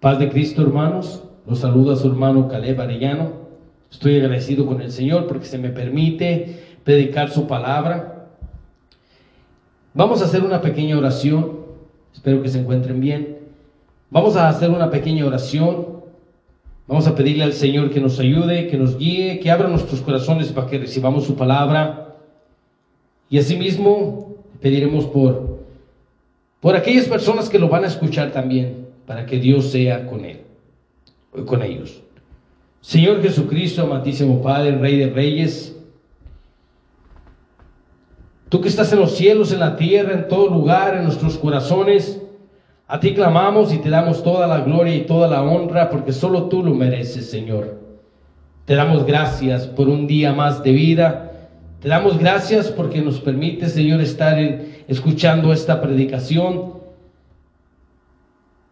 Paz de Cristo, hermanos. Los saluda su hermano Caleb Arellano. Estoy agradecido con el Señor porque se me permite predicar su palabra. Vamos a hacer una pequeña oración. Espero que se encuentren bien. Vamos a hacer una pequeña oración. Vamos a pedirle al Señor que nos ayude, que nos guíe, que abra nuestros corazones para que recibamos su palabra. Y asimismo pediremos por, por aquellas personas que lo van a escuchar también para que Dios sea con él, con ellos. Señor Jesucristo, amantísimo Padre, Rey de Reyes, tú que estás en los cielos, en la tierra, en todo lugar, en nuestros corazones, a ti clamamos y te damos toda la gloria y toda la honra porque solo tú lo mereces, Señor. Te damos gracias por un día más de vida. Te damos gracias porque nos permite, Señor, estar escuchando esta predicación.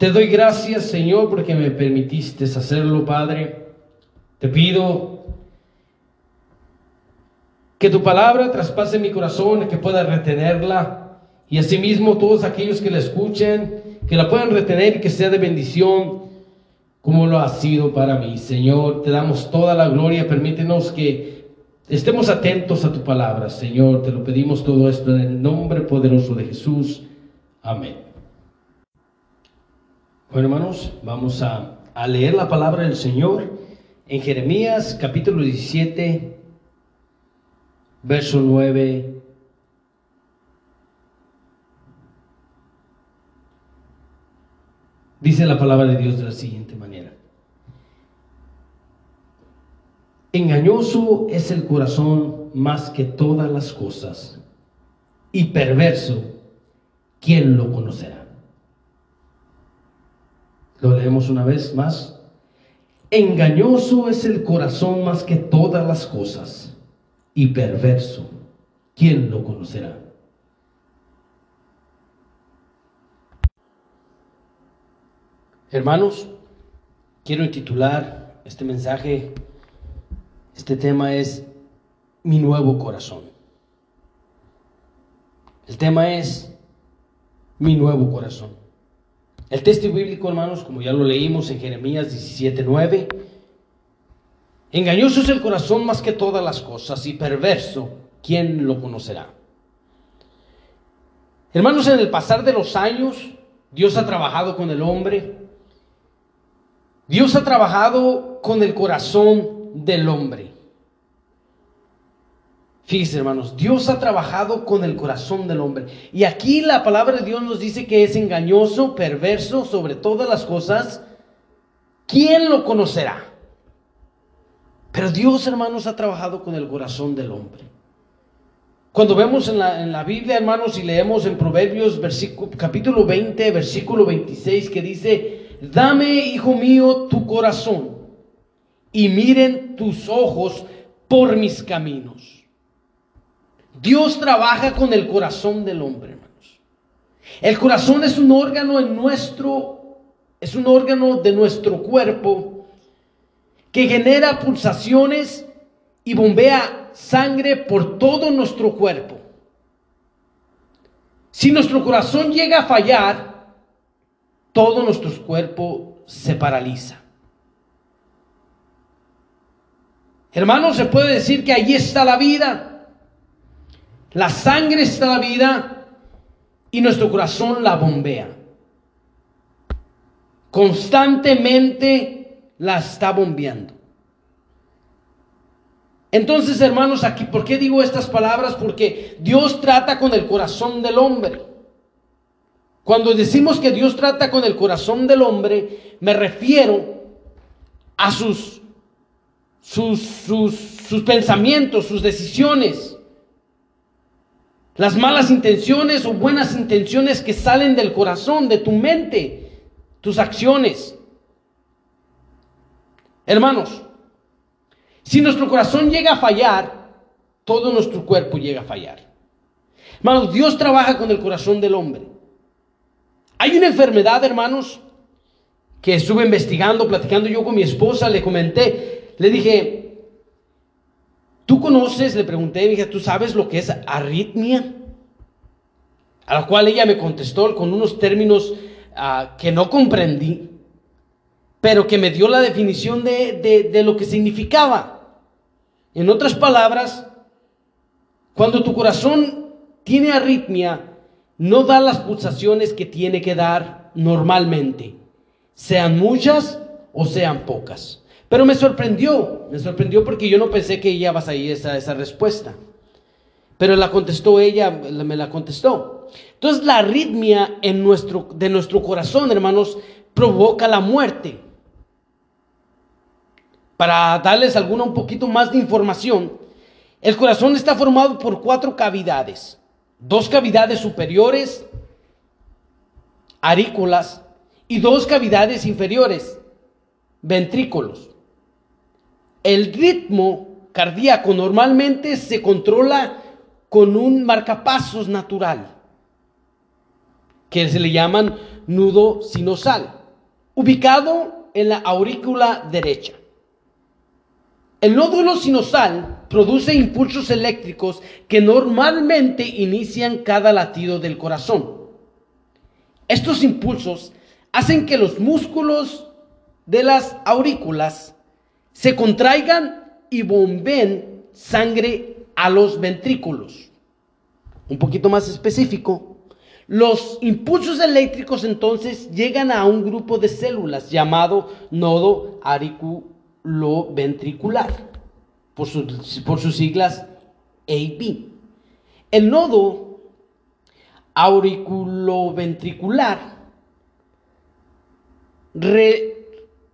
Te doy gracias, Señor, porque me permitiste hacerlo, Padre. Te pido que tu palabra traspase mi corazón, que pueda retenerla. Y asimismo todos aquellos que la escuchen, que la puedan retener y que sea de bendición, como lo ha sido para mí. Señor, te damos toda la gloria. Permítenos que estemos atentos a tu palabra, Señor. Te lo pedimos todo esto en el nombre poderoso de Jesús. Amén. Bueno, hermanos, vamos a, leer la palabra del Señor en Jeremías capítulo 17, verso 9. Dice la palabra de Dios de la siguiente manera. Engañoso es el corazón más que todas las cosas y perverso, ¿quién lo conocerá? Lo leemos una vez más. Engañoso es el corazón más que todas las cosas y perverso. ¿Quién lo conocerá? Hermanos, quiero titular este mensaje, este tema es mi nuevo corazón. El tema es mi nuevo corazón. El texto bíblico, hermanos, como ya lo leímos en Jeremías 17:9, engañoso es el corazón más que todas las cosas y perverso, ¿quién lo conocerá? Hermanos, en el pasar de los años, Dios ha trabajado con el hombre. Dios ha trabajado con el corazón del hombre. Fíjense, hermanos, Dios ha trabajado con el corazón del hombre. Y aquí la palabra de Dios nos dice que es engañoso, perverso sobre todas las cosas. ¿Quién lo conocerá? Pero Dios, hermanos, ha trabajado con el corazón del hombre. Cuando vemos en la, en la Biblia, hermanos, y leemos en Proverbios capítulo 20, versículo 26, que dice, dame, hijo mío, tu corazón, y miren tus ojos por mis caminos. Dios trabaja con el corazón del hombre, hermanos. El corazón es un órgano en nuestro, es un órgano de nuestro cuerpo que genera pulsaciones y bombea sangre por todo nuestro cuerpo. Si nuestro corazón llega a fallar, todo nuestro cuerpo se paraliza. Hermanos, se puede decir que ahí está la vida. La sangre está la vida y nuestro corazón la bombea. Constantemente la está bombeando. Entonces, hermanos, aquí, ¿por qué digo estas palabras? Porque Dios trata con el corazón del hombre. Cuando decimos que Dios trata con el corazón del hombre, me refiero a sus, sus, sus, sus pensamientos, sus decisiones las malas intenciones o buenas intenciones que salen del corazón, de tu mente, tus acciones. Hermanos, si nuestro corazón llega a fallar, todo nuestro cuerpo llega a fallar. Hermanos, Dios trabaja con el corazón del hombre. Hay una enfermedad, hermanos, que estuve investigando, platicando yo con mi esposa, le comenté, le dije, ¿Tú conoces? Le pregunté, dije, ¿tú sabes lo que es arritmia? A la cual ella me contestó con unos términos ah, que no comprendí. pero que me dio la definición de, de lo que significaba. En otras palabras, cuando tu corazón tiene arritmia, no da las pulsaciones que tiene que dar normalmente, sean muchas o sean pocas. Pero me sorprendió, me sorprendió porque yo no pensé que ella ibas a ir esa, esa respuesta. Pero la contestó ella, me la contestó. Entonces la arritmia en nuestro, de nuestro corazón, hermanos, provoca la muerte. Para darles alguna un poquito más de información, el corazón está formado por cuatro cavidades. Dos cavidades superiores, arículas, y dos cavidades inferiores, ventrículos. El ritmo cardíaco normalmente se controla con un marcapasos natural, que se le llaman nudo sinosal, ubicado en la aurícula derecha. El nódulo sinosal produce impulsos eléctricos que normalmente inician cada latido del corazón. Estos impulsos hacen que los músculos de las aurículas se contraigan y bombeen sangre a los ventrículos. Un poquito más específico, los impulsos eléctricos entonces llegan a un grupo de células llamado nodo auriculoventricular, por, por sus siglas AB. El nodo auriculoventricular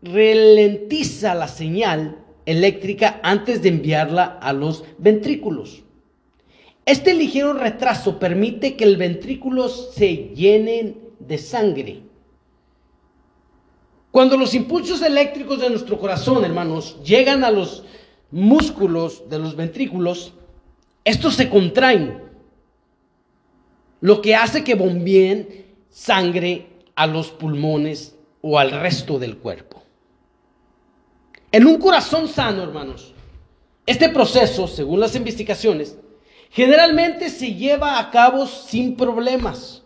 ralentiza la señal eléctrica antes de enviarla a los ventrículos. Este ligero retraso permite que el ventrículo se llenen de sangre. Cuando los impulsos eléctricos de nuestro corazón, hermanos, llegan a los músculos de los ventrículos, estos se contraen, lo que hace que bombeen sangre a los pulmones o al resto del cuerpo. En un corazón sano, hermanos, este proceso, según las investigaciones, generalmente se lleva a cabo sin problemas,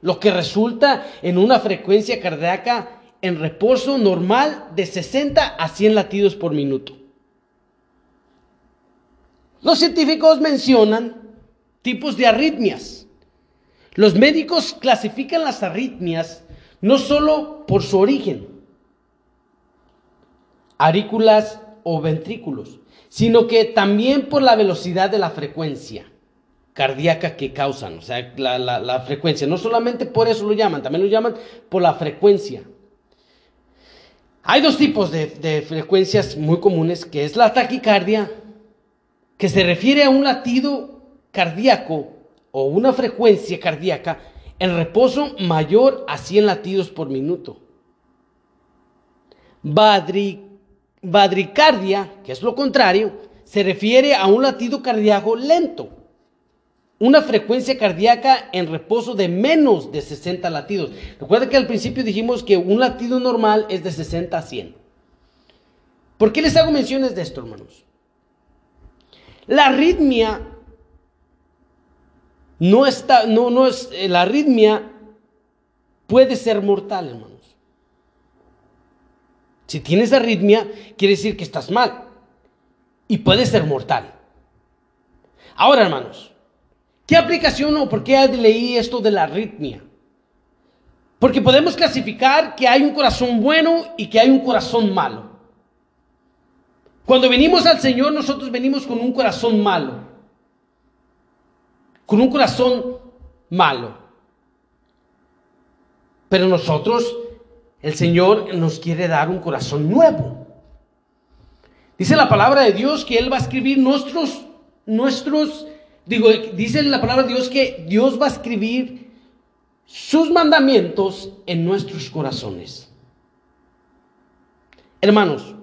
lo que resulta en una frecuencia cardíaca en reposo normal de 60 a 100 latidos por minuto. Los científicos mencionan tipos de arritmias. Los médicos clasifican las arritmias no solo por su origen, arículas o ventrículos, sino que también por la velocidad de la frecuencia cardíaca que causan, o sea, la, frecuencia. No solamente por eso lo llaman, también lo llaman por la frecuencia. Hay dos tipos de, de frecuencias muy comunes, que es la taquicardia, que se refiere a un latido cardíaco o una frecuencia cardíaca en reposo mayor a 100 latidos por minuto. Badricardia, que es lo contrario, se refiere a un latido cardíaco lento, una frecuencia cardíaca en reposo de menos de 60 latidos. Recuerda que al principio dijimos que un latido normal es de 60 a 100. ¿Por qué les hago menciones de esto, hermanos? La arritmia no está, no, no es, eh, la arritmia puede ser mortal, hermanos. Si tienes arritmia, quiere decir que estás mal. Y puede ser mortal. Ahora, hermanos, ¿qué aplicación o por qué leí esto de la arritmia? Porque podemos clasificar que hay un corazón bueno y que hay un corazón malo. Cuando venimos al Señor, nosotros venimos con un corazón malo con un corazón malo. Pero nosotros, el Señor nos quiere dar un corazón nuevo. Dice la palabra de Dios que Él va a escribir nuestros, nuestros, digo, dice la palabra de Dios que Dios va a escribir sus mandamientos en nuestros corazones. Hermanos,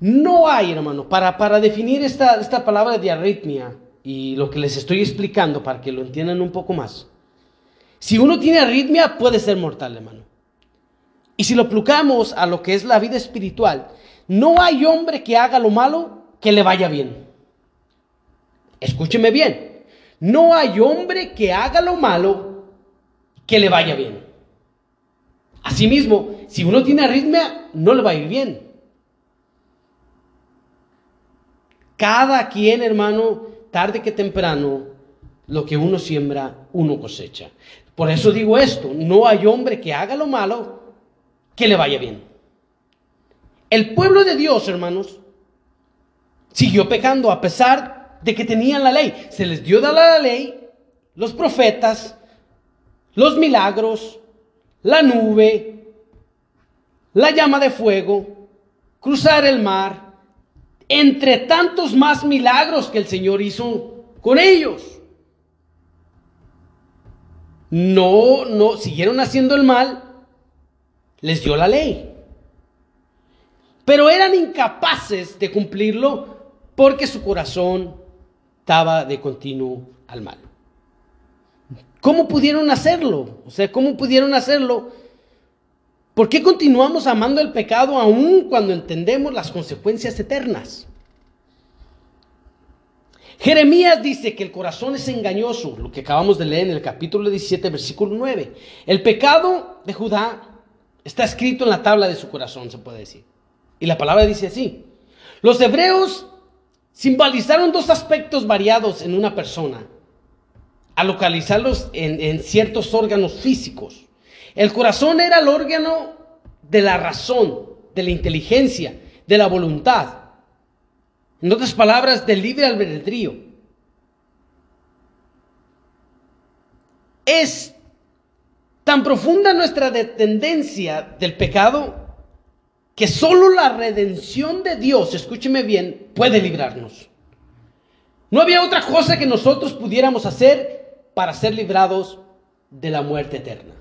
no hay, hermano, para, para definir esta, esta palabra de arritmia, y lo que les estoy explicando para que lo entiendan un poco más. Si uno tiene arritmia, puede ser mortal, hermano. Y si lo aplicamos a lo que es la vida espiritual, no hay hombre que haga lo malo que le vaya bien. Escúcheme bien. No hay hombre que haga lo malo que le vaya bien. Asimismo, si uno tiene arritmia, no le va a ir bien. Cada quien, hermano, tarde que temprano, lo que uno siembra, uno cosecha. Por eso digo esto, no hay hombre que haga lo malo que le vaya bien. El pueblo de Dios, hermanos, siguió pecando a pesar de que tenían la ley. Se les dio la ley, los profetas, los milagros, la nube, la llama de fuego, cruzar el mar, entre tantos más milagros que el Señor hizo con ellos. No, no, siguieron haciendo el mal, les dio la ley. Pero eran incapaces de cumplirlo porque su corazón estaba de continuo al mal. ¿Cómo pudieron hacerlo? O sea, ¿cómo pudieron hacerlo? ¿Por qué continuamos amando el pecado aún cuando entendemos las consecuencias eternas? Jeremías dice que el corazón es engañoso, lo que acabamos de leer en el capítulo 17, versículo 9. El pecado de Judá está escrito en la tabla de su corazón, se puede decir. Y la palabra dice así. Los hebreos simbolizaron dos aspectos variados en una persona, a localizarlos en, en ciertos órganos físicos. El corazón era el órgano de la razón, de la inteligencia, de la voluntad. En otras palabras, del libre albedrío. Es tan profunda nuestra dependencia del pecado que solo la redención de Dios, escúcheme bien, puede librarnos. No había otra cosa que nosotros pudiéramos hacer para ser librados de la muerte eterna.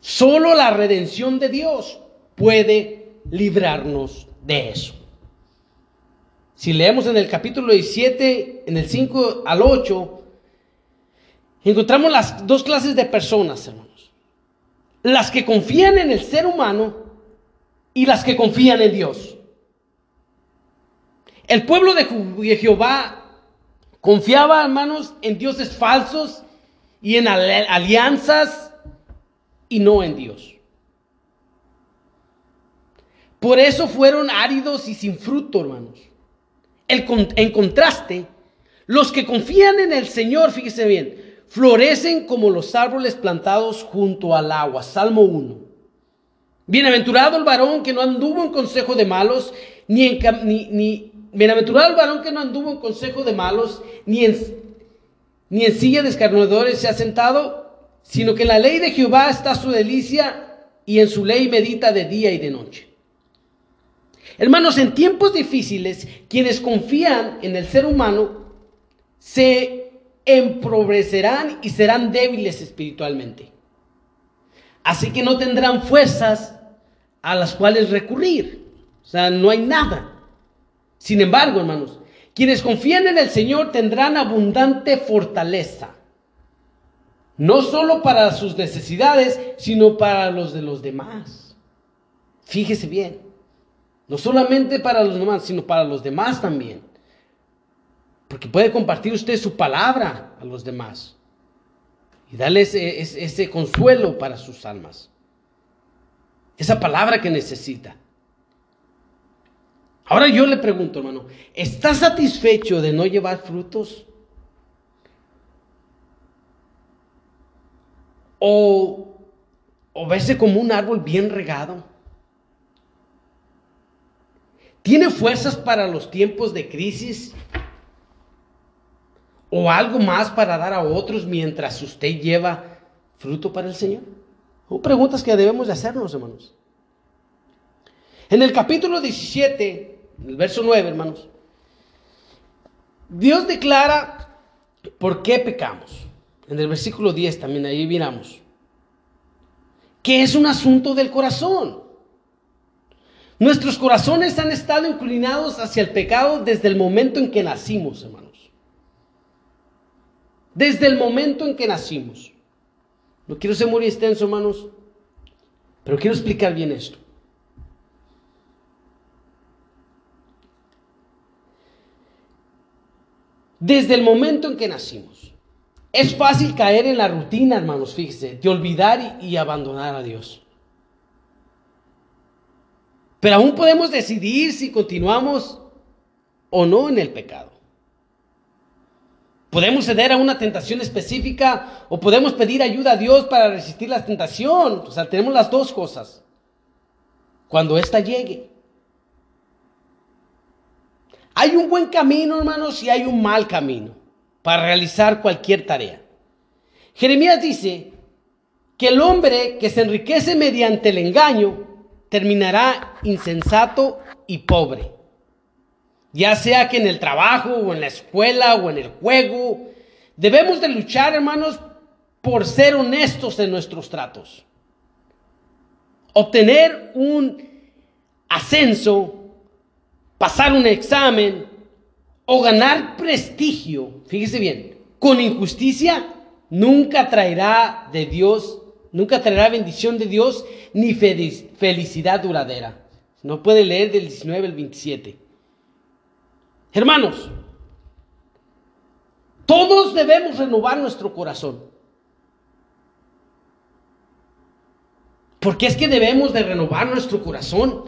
Solo la redención de Dios puede librarnos de eso. Si leemos en el capítulo 17, en el 5 al 8, encontramos las dos clases de personas, hermanos. Las que confían en el ser humano y las que confían en Dios. El pueblo de Jehová confiaba, hermanos, en dioses falsos y en alianzas y no en Dios. Por eso fueron áridos y sin fruto, hermanos. en contraste, los que confían en el Señor, fíjese bien, florecen como los árboles plantados junto al agua. Salmo 1. Bienaventurado el varón que no anduvo en consejo de malos, ni en bienaventurado el varón que no anduvo en consejo de malos, ni en, ni en silla de escarnecedores se ha sentado, sino que en la ley de Jehová está su delicia y en su ley medita de día y de noche. Hermanos, en tiempos difíciles, quienes confían en el ser humano se empobrecerán y serán débiles espiritualmente. Así que no tendrán fuerzas a las cuales recurrir. O sea, no hay nada. Sin embargo, hermanos, quienes confían en el Señor tendrán abundante fortaleza no solo para sus necesidades, sino para los de los demás. Fíjese bien, no solamente para los demás, sino para los demás también. Porque puede compartir usted su palabra a los demás y darle ese, consuelo para sus almas. Esa palabra que necesita. Ahora yo le pregunto, hermano, ¿está satisfecho de no llevar frutos? o, o verse como un árbol bien regado. ¿Tiene fuerzas para los tiempos de crisis? ¿O algo más para dar a otros mientras usted lleva fruto para el Señor? Son preguntas que debemos de hacernos, hermanos. En el capítulo 17, el verso 9, hermanos, Dios declara por qué pecamos. En el versículo 10 también ahí miramos. Que es un asunto del corazón. Nuestros corazones han estado inclinados hacia el pecado desde el momento en que nacimos, hermanos. Desde el momento en que nacimos. No quiero ser muy extenso, hermanos, pero quiero explicar bien esto. Desde el momento en que nacimos. Es fácil caer en la rutina, hermanos, fíjese, de olvidar y, y abandonar a Dios. Pero aún podemos decidir si continuamos o no en el pecado. Podemos ceder a una tentación específica o podemos pedir ayuda a Dios para resistir la tentación. O sea, tenemos las dos cosas. Cuando ésta llegue. Hay un buen camino, hermanos, y hay un mal camino para realizar cualquier tarea. Jeremías dice que el hombre que se enriquece mediante el engaño terminará insensato y pobre. Ya sea que en el trabajo o en la escuela o en el juego, debemos de luchar, hermanos, por ser honestos en nuestros tratos. Obtener un ascenso, pasar un examen o ganar prestigio, fíjese bien, con injusticia nunca traerá de Dios, nunca traerá bendición de Dios ni felicidad duradera. No puede leer del 19 al 27. Hermanos, todos debemos renovar nuestro corazón. Porque es que debemos de renovar nuestro corazón.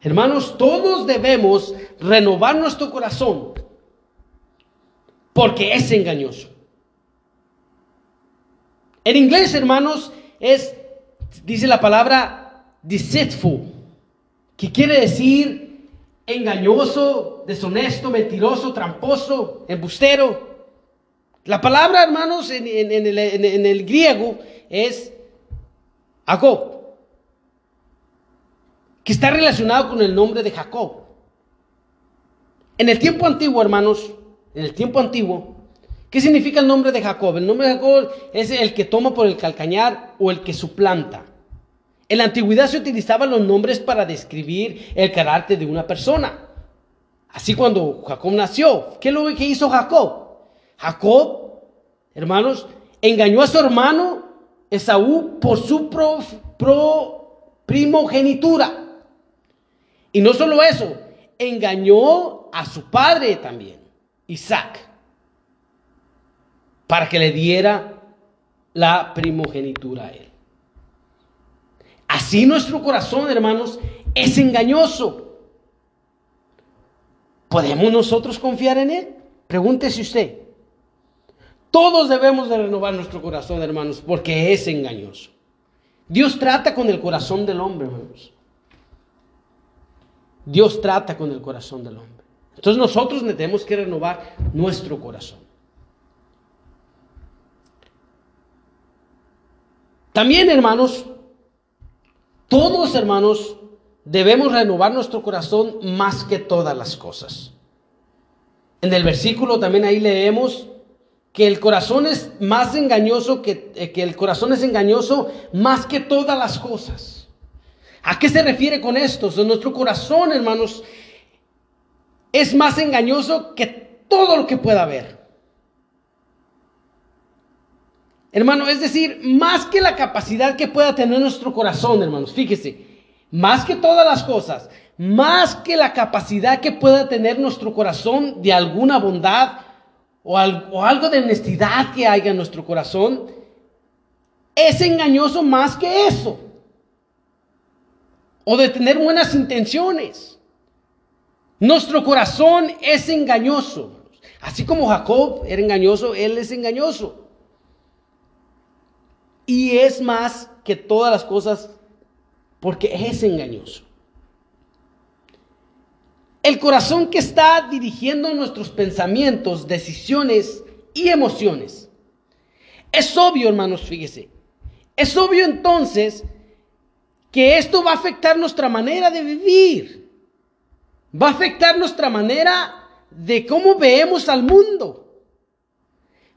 Hermanos, todos debemos renovar nuestro corazón porque es engañoso. En inglés, hermanos, es, dice la palabra deceitful que quiere decir engañoso, deshonesto, mentiroso, tramposo, embustero. La palabra, hermanos, en, el, griego es Jacob, que está relacionado con el nombre de Jacob. En el tiempo antiguo, hermanos, en el tiempo antiguo, ¿qué significa el nombre de Jacob? El nombre de Jacob es el que toma por el calcañar o el que suplanta. En la antigüedad se utilizaban los nombres para describir el carácter de una persona. Así cuando Jacob nació, ¿qué es lo que hizo Jacob? Jacob, hermanos, engañó a su hermano Esaú por su primogenitura. Y no solo eso, engañó a su padre también, Isaac, para que le diera la primogenitura a él. Así nuestro corazón, hermanos, es engañoso. ¿Podemos nosotros confiar en Él? Pregúntese usted. Todos debemos de renovar nuestro corazón, hermanos, porque es engañoso. Dios trata con el corazón del hombre, hermanos. Dios trata con el corazón del hombre. Entonces nosotros tenemos que renovar nuestro corazón. También, hermanos, todos, hermanos, debemos renovar nuestro corazón más que todas las cosas. En el versículo también ahí leemos que el corazón es más engañoso que, eh, que el corazón es engañoso más que todas las cosas. ¿A qué se refiere con esto? nuestro corazón, hermanos, es más engañoso que todo lo que pueda haber. Hermano, es decir, más que la capacidad que pueda tener nuestro corazón, hermanos, fíjese, más que todas las cosas, más que la capacidad que pueda tener nuestro corazón de alguna bondad o, algo de honestidad que haya en nuestro corazón, es engañoso más que eso. O de tener buenas intenciones. Nuestro corazón es engañoso. Así como Jacob era engañoso, él es engañoso y es más que todas las cosas porque es engañoso. El corazón que está dirigiendo nuestros pensamientos, decisiones y emociones. Es obvio, hermanos, fíjese. Es obvio entonces que esto va a afectar nuestra manera de vivir. Va a afectar nuestra manera de cómo vemos al mundo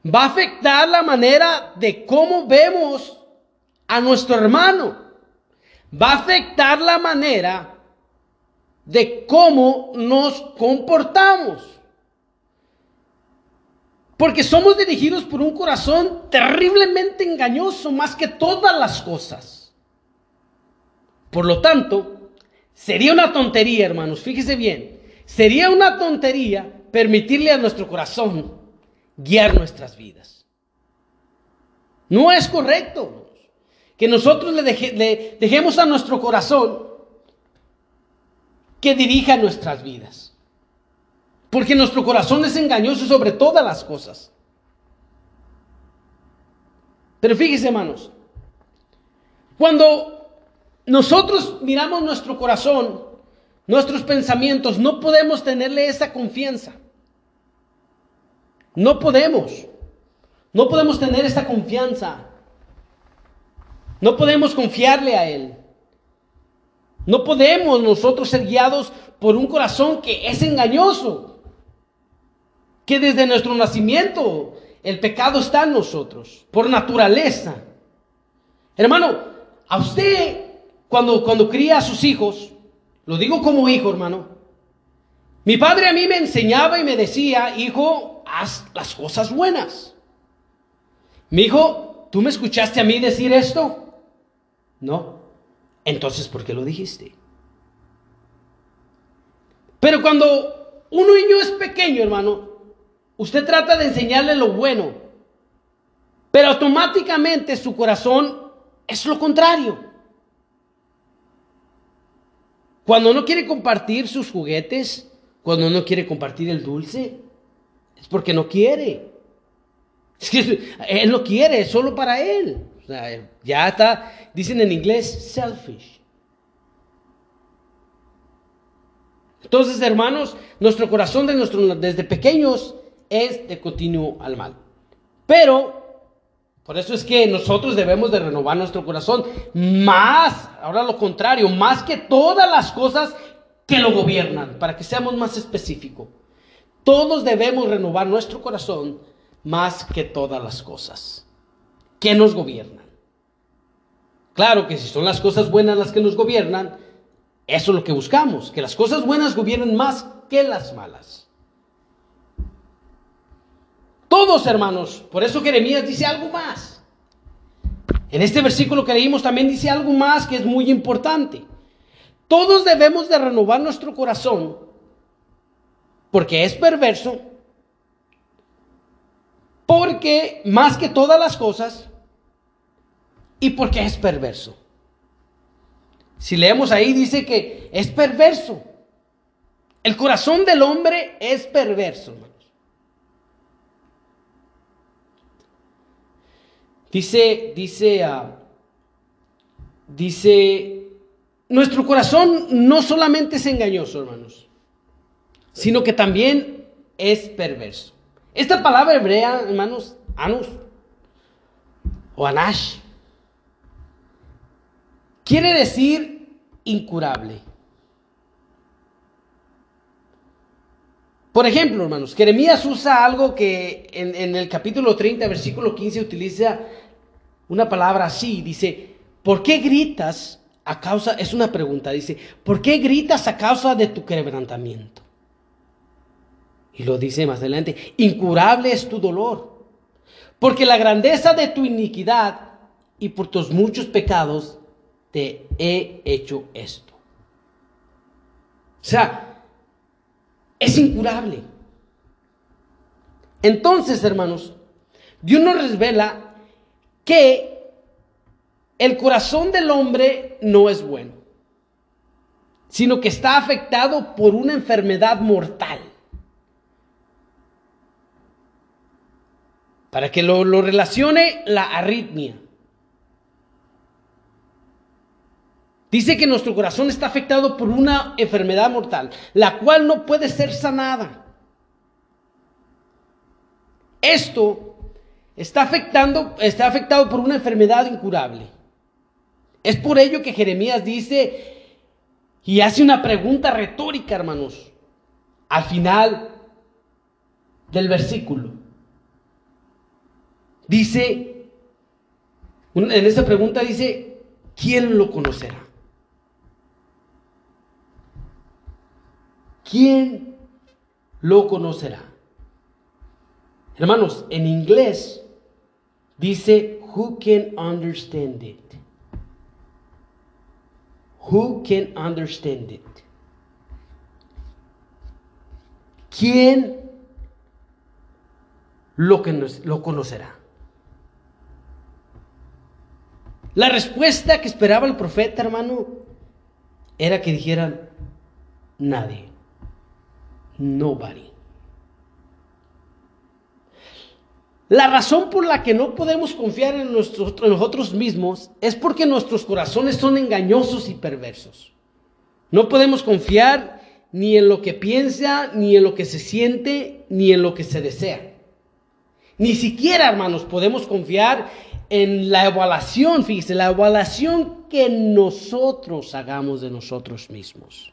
va a afectar la manera de cómo vemos a nuestro hermano. Va a afectar la manera de cómo nos comportamos. Porque somos dirigidos por un corazón terriblemente engañoso más que todas las cosas. Por lo tanto, sería una tontería, hermanos, fíjese bien, sería una tontería permitirle a nuestro corazón guiar nuestras vidas. No es correcto que nosotros le, le dejemos a nuestro corazón que dirija nuestras vidas. Porque nuestro corazón es engañoso sobre todas las cosas. Pero fíjese, hermanos, cuando nosotros miramos nuestro corazón, nuestros pensamientos, no podemos tenerle esa confianza. No podemos. No podemos tener esa confianza. No podemos confiarle a Él. No podemos nosotros ser guiados por un corazón que es engañoso. Que desde nuestro nacimiento el pecado está en nosotros, por naturaleza. Hermano, a usted cuando, cuando cría a sus hijos, lo digo como hijo, hermano. Mi padre a mí me enseñaba y me decía, hijo, haz las cosas buenas. Mi hijo, ¿tú me escuchaste a mí decir esto? No. Entonces, ¿por qué lo dijiste? Pero cuando un niño es pequeño, hermano, usted trata de enseñarle lo bueno, pero automáticamente su corazón es lo contrario. Cuando no quiere compartir sus juguetes, cuando no quiere compartir el dulce, es porque no quiere. Es que él no quiere, es solo para él. Ya está, dicen en inglés, selfish. Entonces, hermanos, nuestro corazón desde pequeños es de continuo al mal. Pero por eso es que nosotros debemos de renovar nuestro corazón más, ahora lo contrario, más que todas las cosas que lo gobiernan, para que seamos más específicos. Todos debemos renovar nuestro corazón más que todas las cosas que nos gobiernan. Claro que si son las cosas buenas las que nos gobiernan, eso es lo que buscamos, que las cosas buenas gobiernen más que las malas. Todos, hermanos. Por eso Jeremías dice algo más. En este versículo que leímos también dice algo más que es muy importante. Todos debemos de renovar nuestro corazón porque es perverso, porque más que todas las cosas, y porque es perverso. Si leemos ahí dice que es perverso. El corazón del hombre es perverso. Dice, dice, ah, dice, nuestro corazón no solamente es engañoso, hermanos, sino que también es perverso. Esta palabra hebrea, hermanos, anus o anash, quiere decir incurable. Por ejemplo, hermanos, Jeremías usa algo que en, el capítulo 30, versículo 15, utiliza una palabra así, dice, ¿por qué gritas a causa, es una pregunta, dice, ¿por qué gritas a causa de tu quebrantamiento? Y lo dice más adelante, incurable es tu dolor, porque la grandeza de tu iniquidad y por tus muchos pecados te he hecho esto. O sea, es incurable. Entonces, hermanos, Dios nos revela que el corazón del hombre no es bueno, sino que está afectado por una enfermedad mortal. Para que lo, relacione la arritmia. Dice que nuestro corazón está afectado por una enfermedad mortal, la cual no puede ser sanada. Esto está, afectando, está afectado por una enfermedad incurable. Es por ello que Jeremías dice y hace una pregunta retórica, hermanos, al final del versículo. Dice, en esa pregunta dice, ¿quién lo conocerá? ¿Quién lo conocerá? Hermanos, en inglés Dice, who can understand it? Who can understand it? ¿Quién lo, que lo conocerá. La respuesta que esperaba el profeta, hermano, era que dijeran, nadie, nobody. La razón por la que no podemos confiar en, nosotros mismos es porque nuestros corazones son engañosos y perversos. No podemos confiar ni en lo que piensa, ni en lo que se siente, ni en lo que se desea. Ni siquiera, hermanos, podemos confiar en la evaluación, fíjese, la evaluación que nosotros hagamos de nosotros mismos.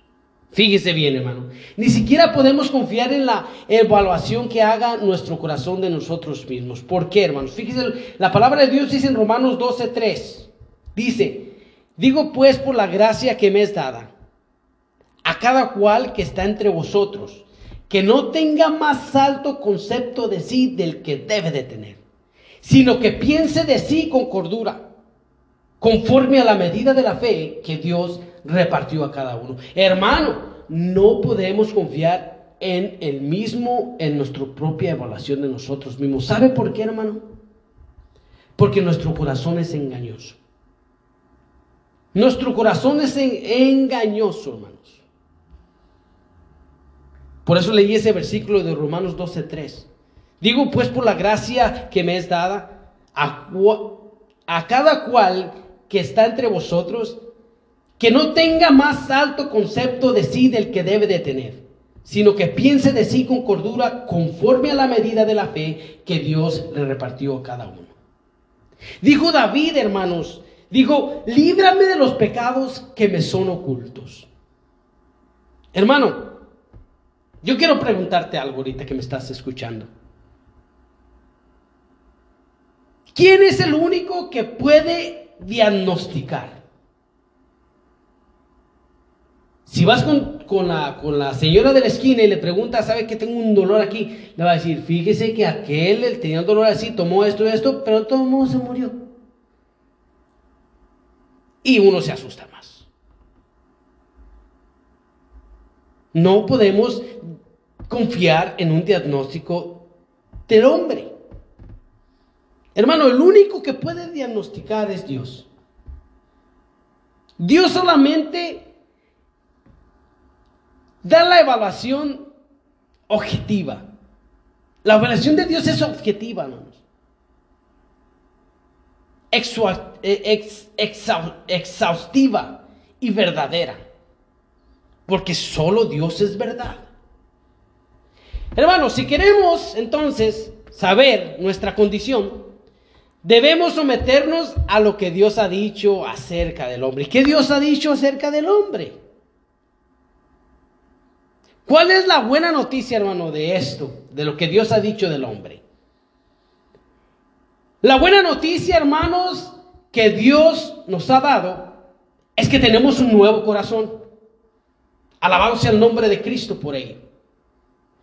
Fíjese bien, hermano. Ni siquiera podemos confiar en la evaluación que haga nuestro corazón de nosotros mismos. ¿Por qué, hermanos? Fíjese, la palabra de Dios dice en Romanos 12:3. Dice, digo pues por la gracia que me es dada a cada cual que está entre vosotros, que no tenga más alto concepto de sí del que debe de tener, sino que piense de sí con cordura, conforme a la medida de la fe que Dios repartió a cada uno. Hermano, no podemos confiar en el mismo, en nuestra propia evaluación de nosotros mismos. ¿Sabe por qué, hermano? Porque nuestro corazón es engañoso. Nuestro corazón es engañoso, hermanos. Por eso leí ese versículo de Romanos 12:3. Digo pues por la gracia que me es dada a, cada cual que está entre vosotros, que no tenga más alto concepto de sí del que debe de tener, sino que piense de sí con cordura conforme a la medida de la fe que Dios le repartió a cada uno. Dijo David, hermanos, dijo, líbrame de los pecados que me son ocultos. Hermano, yo quiero preguntarte algo ahorita que me estás escuchando. ¿Quién es el único que puede diagnosticar? Si vas con, la, señora de la esquina y le preguntas, ¿sabe que tengo un dolor aquí? Le va a decir, fíjese que aquel él tenía un dolor así, tomó esto y esto, pero todo mundo se murió. Y uno se asusta más. No podemos confiar en un diagnóstico del hombre. Hermano, el único que puede diagnosticar es Dios. Dios solamente da la evaluación objetiva. La evaluación de Dios es objetiva, hermanos. Eh, exhaustiva y verdadera. Porque solo Dios es verdad. Hermanos, si queremos entonces saber nuestra condición, debemos someternos a lo que Dios ha dicho acerca del hombre. ¿Qué Dios ha dicho acerca del hombre? ¿Cuál es la buena noticia, hermano, de esto, de lo que Dios ha dicho del hombre? La buena noticia, hermanos, que Dios nos ha dado es que tenemos un nuevo corazón. Alabado sea el nombre de Cristo por ello.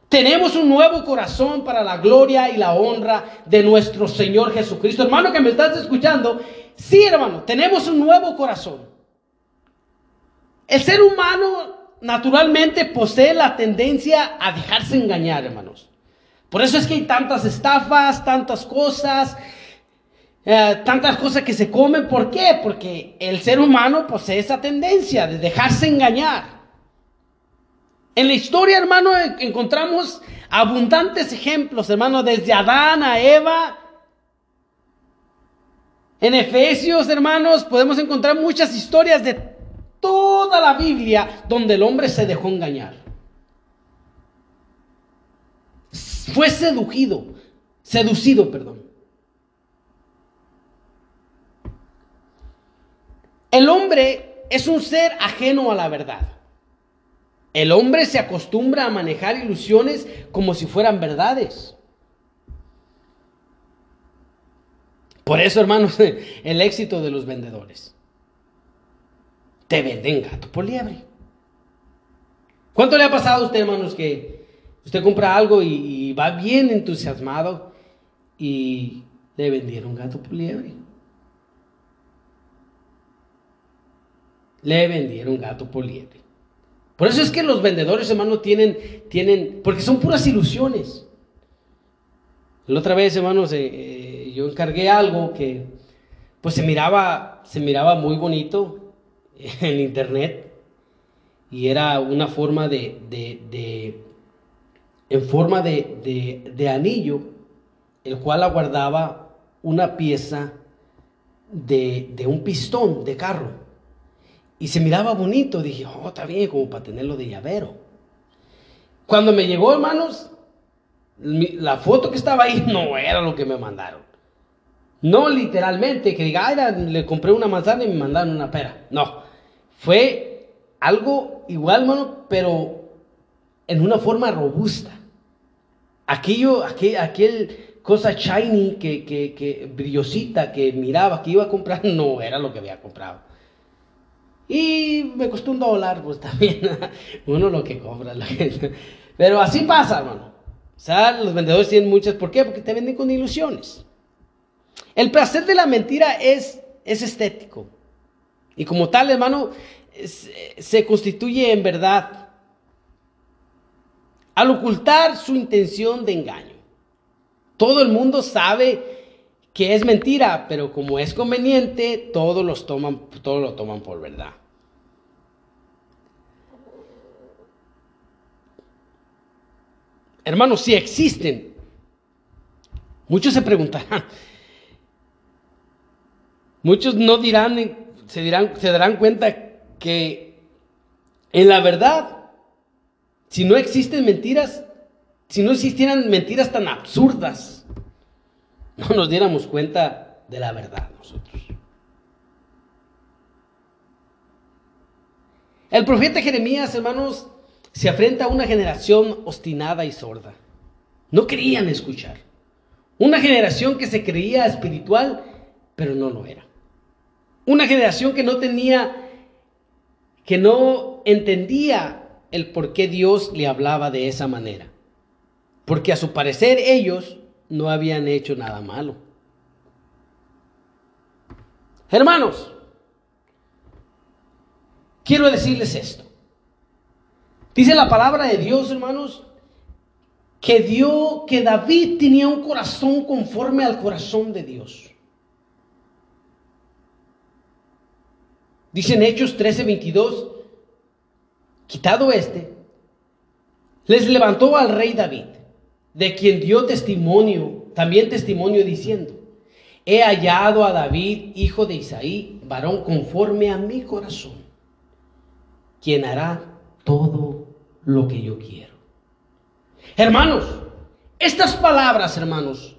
Tenemos un nuevo corazón para la gloria y la honra de nuestro Señor Jesucristo. Hermano que me estás escuchando, sí hermano, tenemos un nuevo corazón. El ser humano naturalmente posee la tendencia a dejarse engañar, hermanos. Por eso es que hay tantas estafas, tantas cosas, eh, tantas cosas que se comen. ¿Por qué? Porque el ser humano posee esa tendencia de dejarse engañar. En la historia, hermano, encontramos abundantes ejemplos, hermano, desde Adán a Eva. En Efesios, hermanos, podemos encontrar muchas historias de toda la Biblia donde el hombre se dejó engañar. Fue seducido, seducido, perdón. El hombre es un ser ajeno a la verdad. El hombre se acostumbra a manejar ilusiones como si fueran verdades. Por eso, hermanos, el éxito de los vendedores. Te venden gato por liebre. ¿Cuánto le ha pasado a usted, hermanos, que usted compra algo y, va bien entusiasmado y le vendieron gato por liebre? Le vendieron gato por liebre. Por eso es que los vendedores, hermano, tienen, tienen, porque son puras ilusiones. La otra vez, hermanos, eh, yo encargué algo que pues se miraba, se miraba muy bonito en internet y era una forma de, de, en forma de, de, anillo, el cual aguardaba una pieza de, de un pistón de carro. Y se miraba bonito, dije, oh, está bien, como para tenerlo de llavero. Cuando me llegó, hermanos, la foto que estaba ahí no era lo que me mandaron. No literalmente, que diga, le compré una manzana y me mandaron una pera. No, fue algo igual, hermano, pero en una forma robusta. Aquello, aquel, aquel cosa shiny, que, que, que brillosita, que miraba, que iba a comprar, no era lo que había comprado. Y me costó un dólar, pues también, uno lo que compra. La gente. Pero así pasa, hermano. O sea, los vendedores tienen muchas, ¿por qué? Porque te venden con ilusiones. El placer de la mentira es, es estético. Y como tal, hermano, se constituye en verdad al ocultar su intención de engaño. Todo el mundo sabe que es mentira, pero como es conveniente, todos, los toman, todos lo toman por verdad. Hermanos, si existen, muchos se preguntarán, muchos no dirán, se, dirán, se darán cuenta que en la verdad, si no existen mentiras, si no existieran mentiras tan absurdas, no nos diéramos cuenta de la verdad nosotros. El profeta Jeremías, hermanos, se afrenta a una generación obstinada y sorda. No querían escuchar. Una generación que se creía espiritual, pero no lo era. Una generación que no tenía, que no entendía el por qué Dios le hablaba de esa manera. Porque a su parecer ellos no habían hecho nada malo. Hermanos, quiero decirles esto. Dice la palabra de Dios, hermanos, que dio que David tenía un corazón conforme al corazón de Dios. Dice en Hechos 13:22, quitado este, les levantó al rey David, de quien dio testimonio, también testimonio diciendo, he hallado a David, hijo de Isaí, varón conforme a mi corazón, quien hará todo lo que yo quiero. Hermanos, estas palabras, hermanos,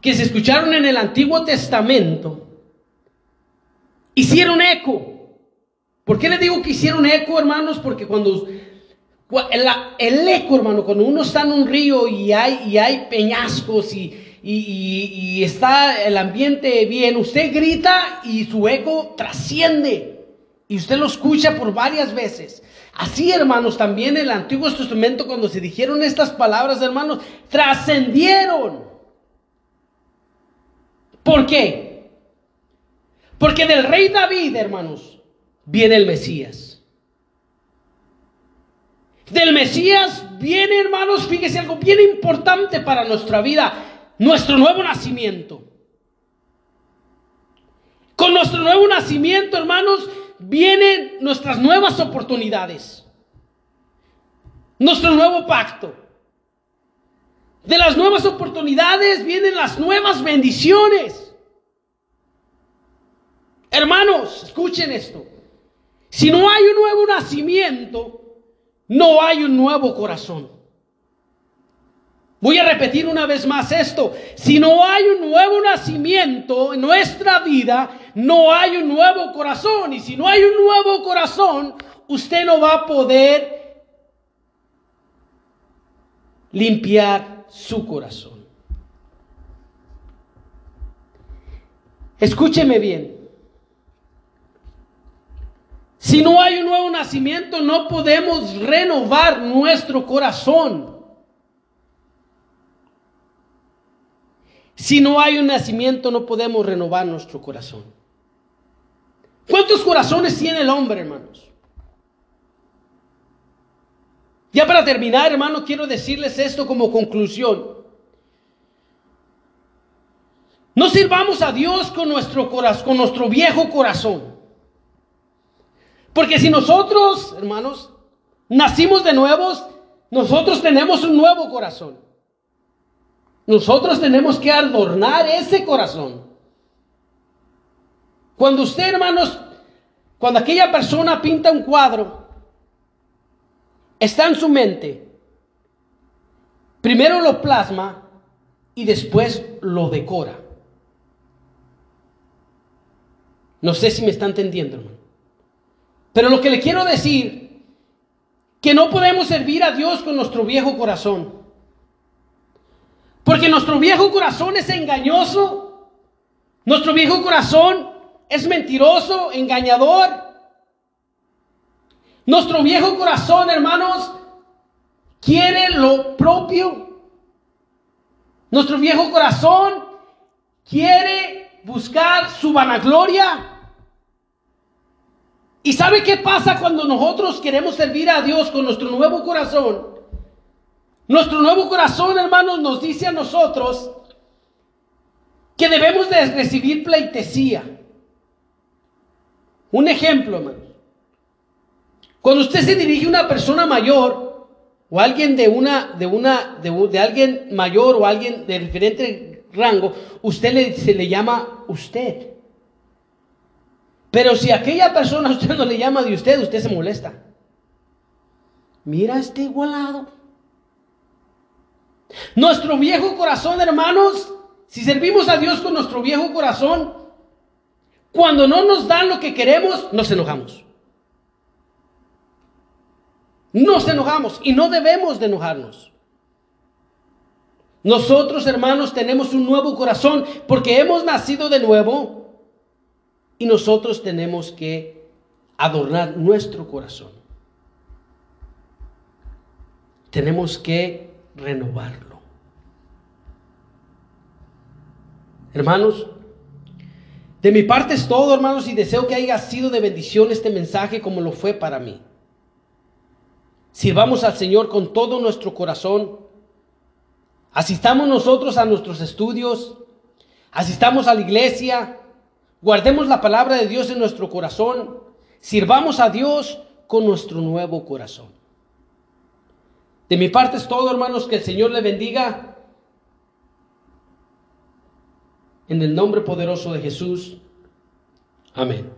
que se escucharon en el Antiguo Testamento, hicieron eco. ¿Por qué les digo que hicieron eco, hermanos? Porque cuando el, eco, hermano, cuando uno está en un río y hay, y hay peñascos y, y, está el ambiente bien, usted grita y su eco trasciende. Y usted lo escucha por varias veces. Así, hermanos, también el Antiguo Testamento, cuando se dijeron estas palabras, hermanos, trascendieron. ¿Por qué? Porque del rey David, hermanos, viene el Mesías. Del Mesías viene, hermanos, fíjese algo bien importante para nuestra vida, nuestro nuevo nacimiento. Con nuestro nuevo nacimiento, hermanos, vienen nuestras nuevas oportunidades, nuestro nuevo pacto. De las nuevas oportunidades vienen las nuevas bendiciones. Hermanos, escuchen esto. Si no hay un nuevo nacimiento, no hay un nuevo corazón. Voy a repetir una vez más esto. Si no hay un nuevo nacimiento en nuestra vida, no hay un nuevo corazón. Y si no hay un nuevo corazón, usted no va a poder limpiar su corazón. Escúcheme bien. Si no hay un nuevo nacimiento, no podemos renovar nuestro corazón. Si no hay un nacimiento, no podemos renovar nuestro corazón. ¿Cuántos corazones tiene el hombre, hermanos? Ya para terminar, hermano, quiero decirles esto como conclusión. No sirvamos a Dios con nuestro, corazón, con nuestro viejo corazón. Porque si nosotros, hermanos, nacimos de nuevos, nosotros tenemos un nuevo corazón. Nosotros tenemos que adornar ese corazón. Cuando usted, hermanos, cuando aquella persona pinta un cuadro, está en su mente. Primero lo plasma y después lo decora. No sé si me está entendiendo, hermano. Pero lo que le quiero decir, que no podemos servir a Dios con nuestro viejo corazón. Porque nuestro viejo corazón es engañoso. Nuestro viejo corazón es mentiroso, engañador. Nuestro viejo corazón, hermanos, quiere lo propio. Nuestro viejo corazón quiere buscar su vanagloria. ¿Y sabe qué pasa cuando nosotros queremos servir a Dios con nuestro nuevo corazón? Nuestro nuevo corazón, hermanos, nos dice a nosotros que debemos de recibir pleitesía. Un ejemplo, hermano. Cuando usted se dirige a una persona mayor o alguien de una de una de, alguien mayor o alguien de diferente rango, usted se le llama usted. Pero si aquella persona usted no le llama de usted, usted se molesta. Mira este igualado. Nuestro viejo corazón, hermanos, si servimos a Dios con nuestro viejo corazón, cuando no nos dan lo que queremos, nos enojamos. Nos enojamos y no debemos de enojarnos. Nosotros, hermanos, tenemos un nuevo corazón porque hemos nacido de nuevo y nosotros tenemos que adornar nuestro corazón. Tenemos que renovarlo. Hermanos, de mi parte es todo, hermanos, y deseo que haya sido de bendición este mensaje como lo fue para mí. Sirvamos al Señor con todo nuestro corazón. Asistamos nosotros a nuestros estudios. Asistamos a la iglesia. Guardemos la palabra de Dios en nuestro corazón. Sirvamos a Dios con nuestro nuevo corazón. De mi parte es todo, hermanos, que el Señor le bendiga. En el nombre poderoso de Jesús. Amén.